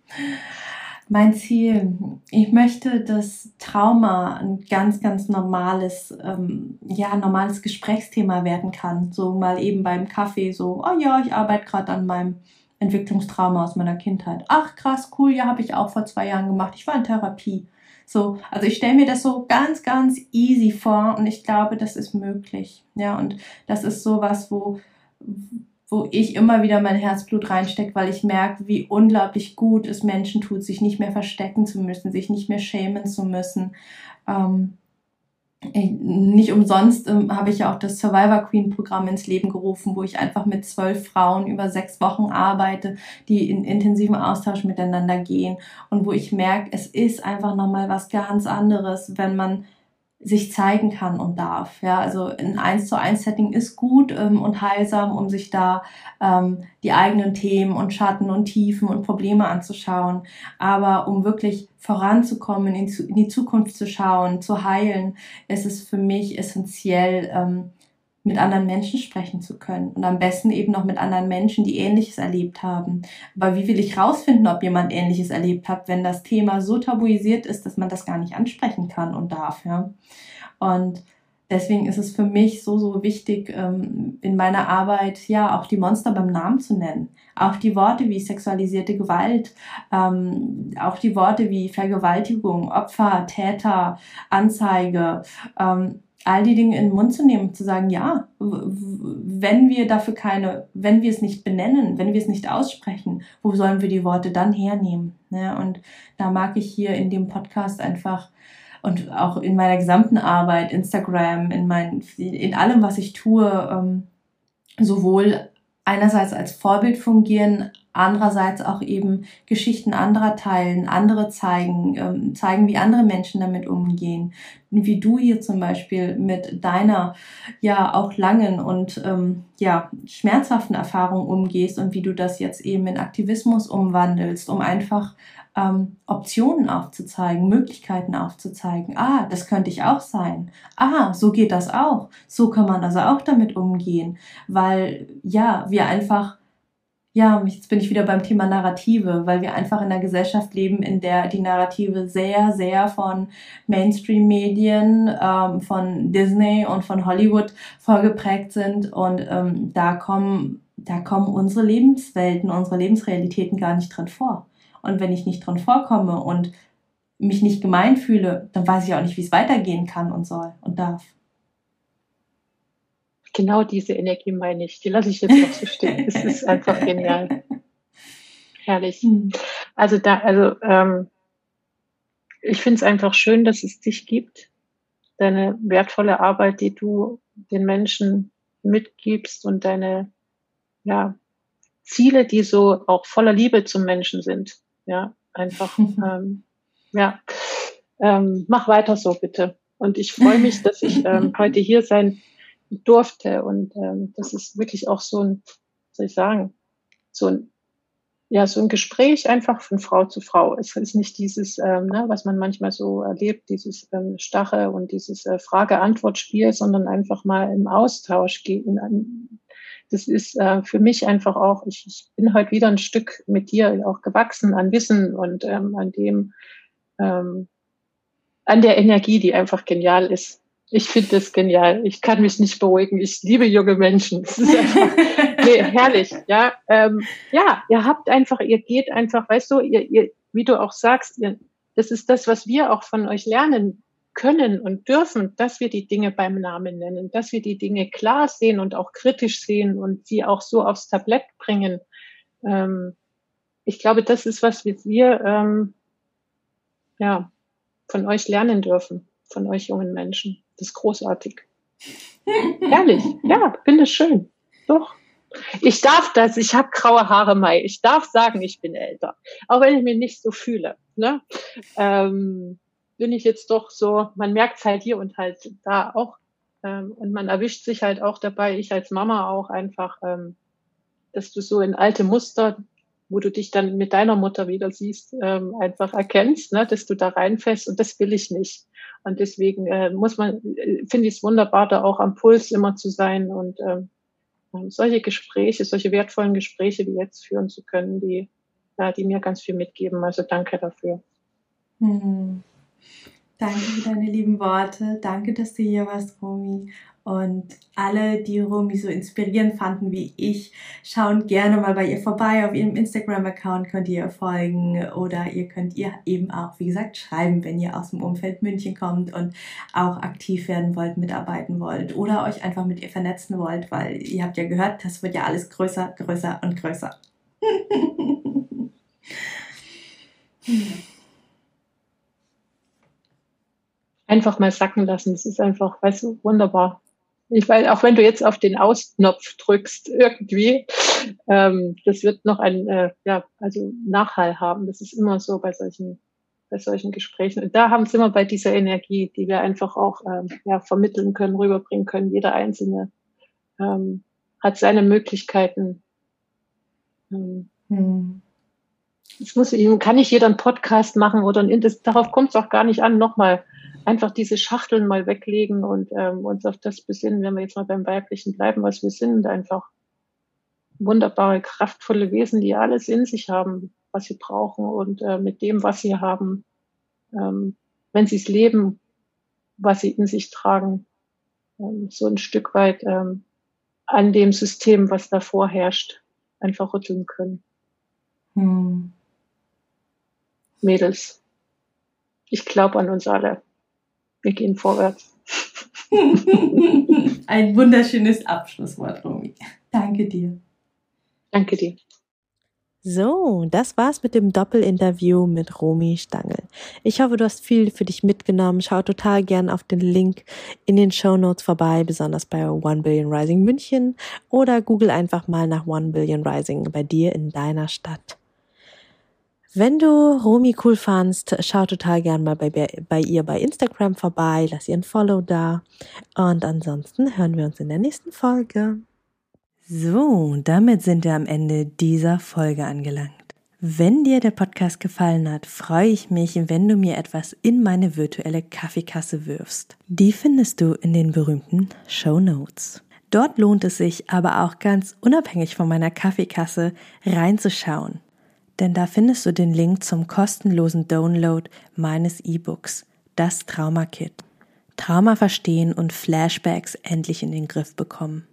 Mein Ziel, ich möchte, dass Trauma ein ganz, ganz normales, ähm, ja, normales Gesprächsthema werden kann. So mal eben beim Kaffee, so, oh ja, ich arbeite gerade an meinem Entwicklungstrauma aus meiner Kindheit. Ach krass, cool, ja, habe ich auch vor zwei Jahren gemacht. Ich war in Therapie. So, also ich stelle mir das so ganz, ganz easy vor und ich glaube, das ist möglich. Ja, und das ist sowas, wo, wo ich immer wieder mein Herzblut reinstecke, weil ich merke, wie unglaublich gut es Menschen tut, sich nicht mehr verstecken zu müssen, sich nicht mehr schämen zu müssen. Ähm, nicht umsonst ähm, habe ich ja auch das Survivor Queen Programm ins Leben gerufen, wo ich einfach mit zwölf Frauen über sechs Wochen arbeite, die in intensiven Austausch miteinander gehen und wo ich merke, es ist einfach nochmal was ganz anderes, wenn man sich zeigen kann und darf. Ja, also ein eins zu eins Setting ist gut ähm, und heilsam, um sich da ähm, die eigenen Themen und Schatten und Tiefen und Probleme anzuschauen. Aber um wirklich voranzukommen, in, in die Zukunft zu schauen, zu heilen, ist es für mich essentiell, ähm, mit anderen Menschen sprechen zu können und am besten eben noch mit anderen Menschen, die Ähnliches erlebt haben. Aber wie will ich rausfinden, ob jemand Ähnliches erlebt hat, wenn das Thema so tabuisiert ist, dass man das gar nicht ansprechen kann und darf, ja? Und deswegen ist es für mich so, so wichtig, ähm, in meiner Arbeit ja auch die Monster beim Namen zu nennen. Auch die Worte wie sexualisierte Gewalt, ähm, auch die Worte wie Vergewaltigung, Opfer, Täter, Anzeige, ähm, all die Dinge in den Mund zu nehmen, zu sagen, ja, wenn wir dafür keine, wenn wir es nicht benennen, wenn wir es nicht aussprechen, wo sollen wir die Worte dann hernehmen? Ne? Und da mag ich hier in dem Podcast einfach und auch in meiner gesamten Arbeit, Instagram, in mein, in allem, was ich tue, ähm, sowohl einerseits als Vorbild fungieren, andererseits auch eben Geschichten anderer teilen, andere zeigen, ähm, zeigen, wie andere Menschen damit umgehen, wie du hier zum Beispiel mit deiner ja auch langen und ähm, ja schmerzhaften Erfahrung umgehst und wie du das jetzt eben in Aktivismus umwandelst, um einfach ähm, Optionen aufzuzeigen, Möglichkeiten aufzuzeigen. Ah, das könnte ich auch sein. Ah, so geht das auch. So kann man also auch damit umgehen, weil ja, wir einfach ja, jetzt bin ich wieder beim Thema Narrative, weil wir einfach in einer Gesellschaft leben, in der die Narrative sehr, sehr von Mainstream-Medien, ähm, von Disney und von Hollywood vorgeprägt sind. Und ähm, da kommen, da kommen unsere Lebenswelten, unsere Lebensrealitäten gar nicht drin vor. Und wenn ich nicht drin vorkomme und mich nicht gemein fühle, dann weiß ich auch nicht, wie es weitergehen kann und soll und darf. Genau diese Energie meine ich. Die lasse ich jetzt noch so stehen. Es ist einfach genial. Herrlich. Hm. Also da, also ähm, ich finde es einfach schön, dass es dich gibt. Deine wertvolle Arbeit, die du den Menschen mitgibst und deine ja, Ziele, die so auch voller Liebe zum Menschen sind. Ja, einfach, ähm, ja, ähm, mach weiter so bitte. Und ich freue mich, dass ich ähm, heute hier sein durfte. Und ähm, das ist wirklich auch so ein, soll ich sagen, so ein, ja, so ein Gespräch einfach von Frau zu Frau. Es ist nicht dieses, ähm, ne, was man manchmal so erlebt, dieses ähm, Stache und dieses äh, Frage-Antwort-Spiel, sondern einfach mal im Austausch gehen, das ist äh, für mich einfach auch, ich, ich bin heute wieder ein Stück mit dir auch gewachsen an Wissen und ähm, an dem, ähm, an der Energie, die einfach genial ist. Ich finde das genial. Ich kann mich nicht beruhigen. Ich liebe junge Menschen. Das ist einfach, nee, herrlich. Ja, ähm, ja, ihr habt einfach, ihr geht einfach, weißt du, ihr, ihr, wie du auch sagst, ihr, das ist das, was wir auch von euch lernen können und dürfen, dass wir die Dinge beim Namen nennen, dass wir die Dinge klar sehen und auch kritisch sehen und sie auch so aufs Tablett bringen. Ähm, ich glaube, das ist, was wir ähm, ja, von euch lernen dürfen, von euch jungen Menschen. Das ist großartig. Herrlich. Ja, finde es schön. Doch. Ich darf das, ich habe graue Haare, Mai. Ich darf sagen, ich bin älter. Auch wenn ich mich nicht so fühle. Ne? Ähm, bin ich jetzt doch so, man merkt es halt hier und halt da auch. Ähm, und man erwischt sich halt auch dabei, ich als Mama auch einfach, ähm, dass du so in alte Muster, wo du dich dann mit deiner Mutter wieder siehst, ähm, einfach erkennst, ne, dass du da reinfällst und das will ich nicht. Und deswegen äh, muss man, äh, finde ich es wunderbar, da auch am Puls immer zu sein und ähm, solche Gespräche, solche wertvollen Gespräche wie jetzt führen zu können, die ja, die mir ganz viel mitgeben. Also danke dafür. Hm. Danke für deine lieben Worte. Danke, dass du hier warst, Romy. Und alle, die Romy so inspirierend fanden wie ich, schauen gerne mal bei ihr vorbei. Auf ihrem Instagram-Account könnt ihr ihr folgen oder ihr könnt ihr eben auch, wie gesagt, schreiben, wenn ihr aus dem Umfeld München kommt und auch aktiv werden wollt, mitarbeiten wollt oder euch einfach mit ihr vernetzen wollt, weil ihr habt ja gehört, das wird ja alles größer, größer und größer. einfach mal sacken lassen. Das ist einfach, weißt du, wunderbar. Ich weiß, auch wenn du jetzt auf den Ausknopf drückst, irgendwie, ähm, das wird noch ein, äh, ja, also Nachhall haben. Das ist immer so bei solchen, bei solchen Gesprächen. Und da haben sie immer bei dieser Energie, die wir einfach auch, ähm, ja, vermitteln können, rüberbringen können. Jeder Einzelne, ähm, hat seine Möglichkeiten. Ähm, hm. Es muss, kann nicht jeder einen Podcast machen oder ein, das, darauf kommt es auch gar nicht an. Nochmal, einfach diese Schachteln mal weglegen und ähm, uns auf das besinnen, wenn wir jetzt mal beim Weiblichen bleiben, was wir sind, einfach wunderbare, kraftvolle Wesen, die alles in sich haben, was sie brauchen und äh, mit dem, was sie haben, ähm, wenn sie es leben, was sie in sich tragen, ähm, so ein Stück weit ähm, an dem System, was davor herrscht, einfach rütteln können. Hm. Mädels, ich glaube an uns alle wir gehen vorwärts. Ein wunderschönes Abschlusswort, Romy. Danke dir. Danke dir. So, das war's mit dem Doppelinterview mit Romy Stangl. Ich hoffe, du hast viel für dich mitgenommen. Schau total gern auf den Link in den Show Notes vorbei, besonders bei One Billion Rising München oder google einfach mal nach One Billion Rising bei dir in deiner Stadt. Wenn du Romy cool fandst, schau total gern mal bei, bei ihr bei Instagram vorbei, lass ihr ein Follow da. Und ansonsten hören wir uns in der nächsten Folge. So, damit sind wir am Ende dieser Folge angelangt. Wenn dir der Podcast gefallen hat, freue ich mich, wenn du mir etwas in meine virtuelle Kaffeekasse wirfst. Die findest du in den berühmten Show Notes. Dort lohnt es sich aber auch ganz unabhängig von meiner Kaffeekasse reinzuschauen denn da findest du den Link zum kostenlosen Download meines E-Books, das Trauma Kit. Trauma verstehen und Flashbacks endlich in den Griff bekommen.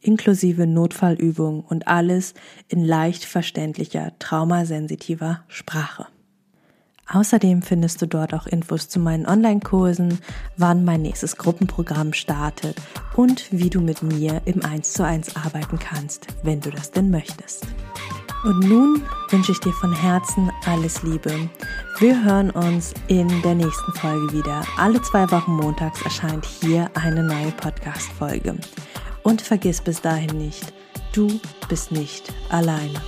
Inklusive Notfallübungen und alles in leicht verständlicher, traumasensitiver Sprache. Außerdem findest du dort auch Infos zu meinen Online-Kursen, wann mein nächstes Gruppenprogramm startet und wie du mit mir im 1 zu 1 arbeiten kannst, wenn du das denn möchtest. Und nun wünsche ich dir von Herzen alles Liebe. Wir hören uns in der nächsten Folge wieder. Alle zwei Wochen montags erscheint hier eine neue Podcast-Folge. Und vergiss bis dahin nicht, du bist nicht alleine.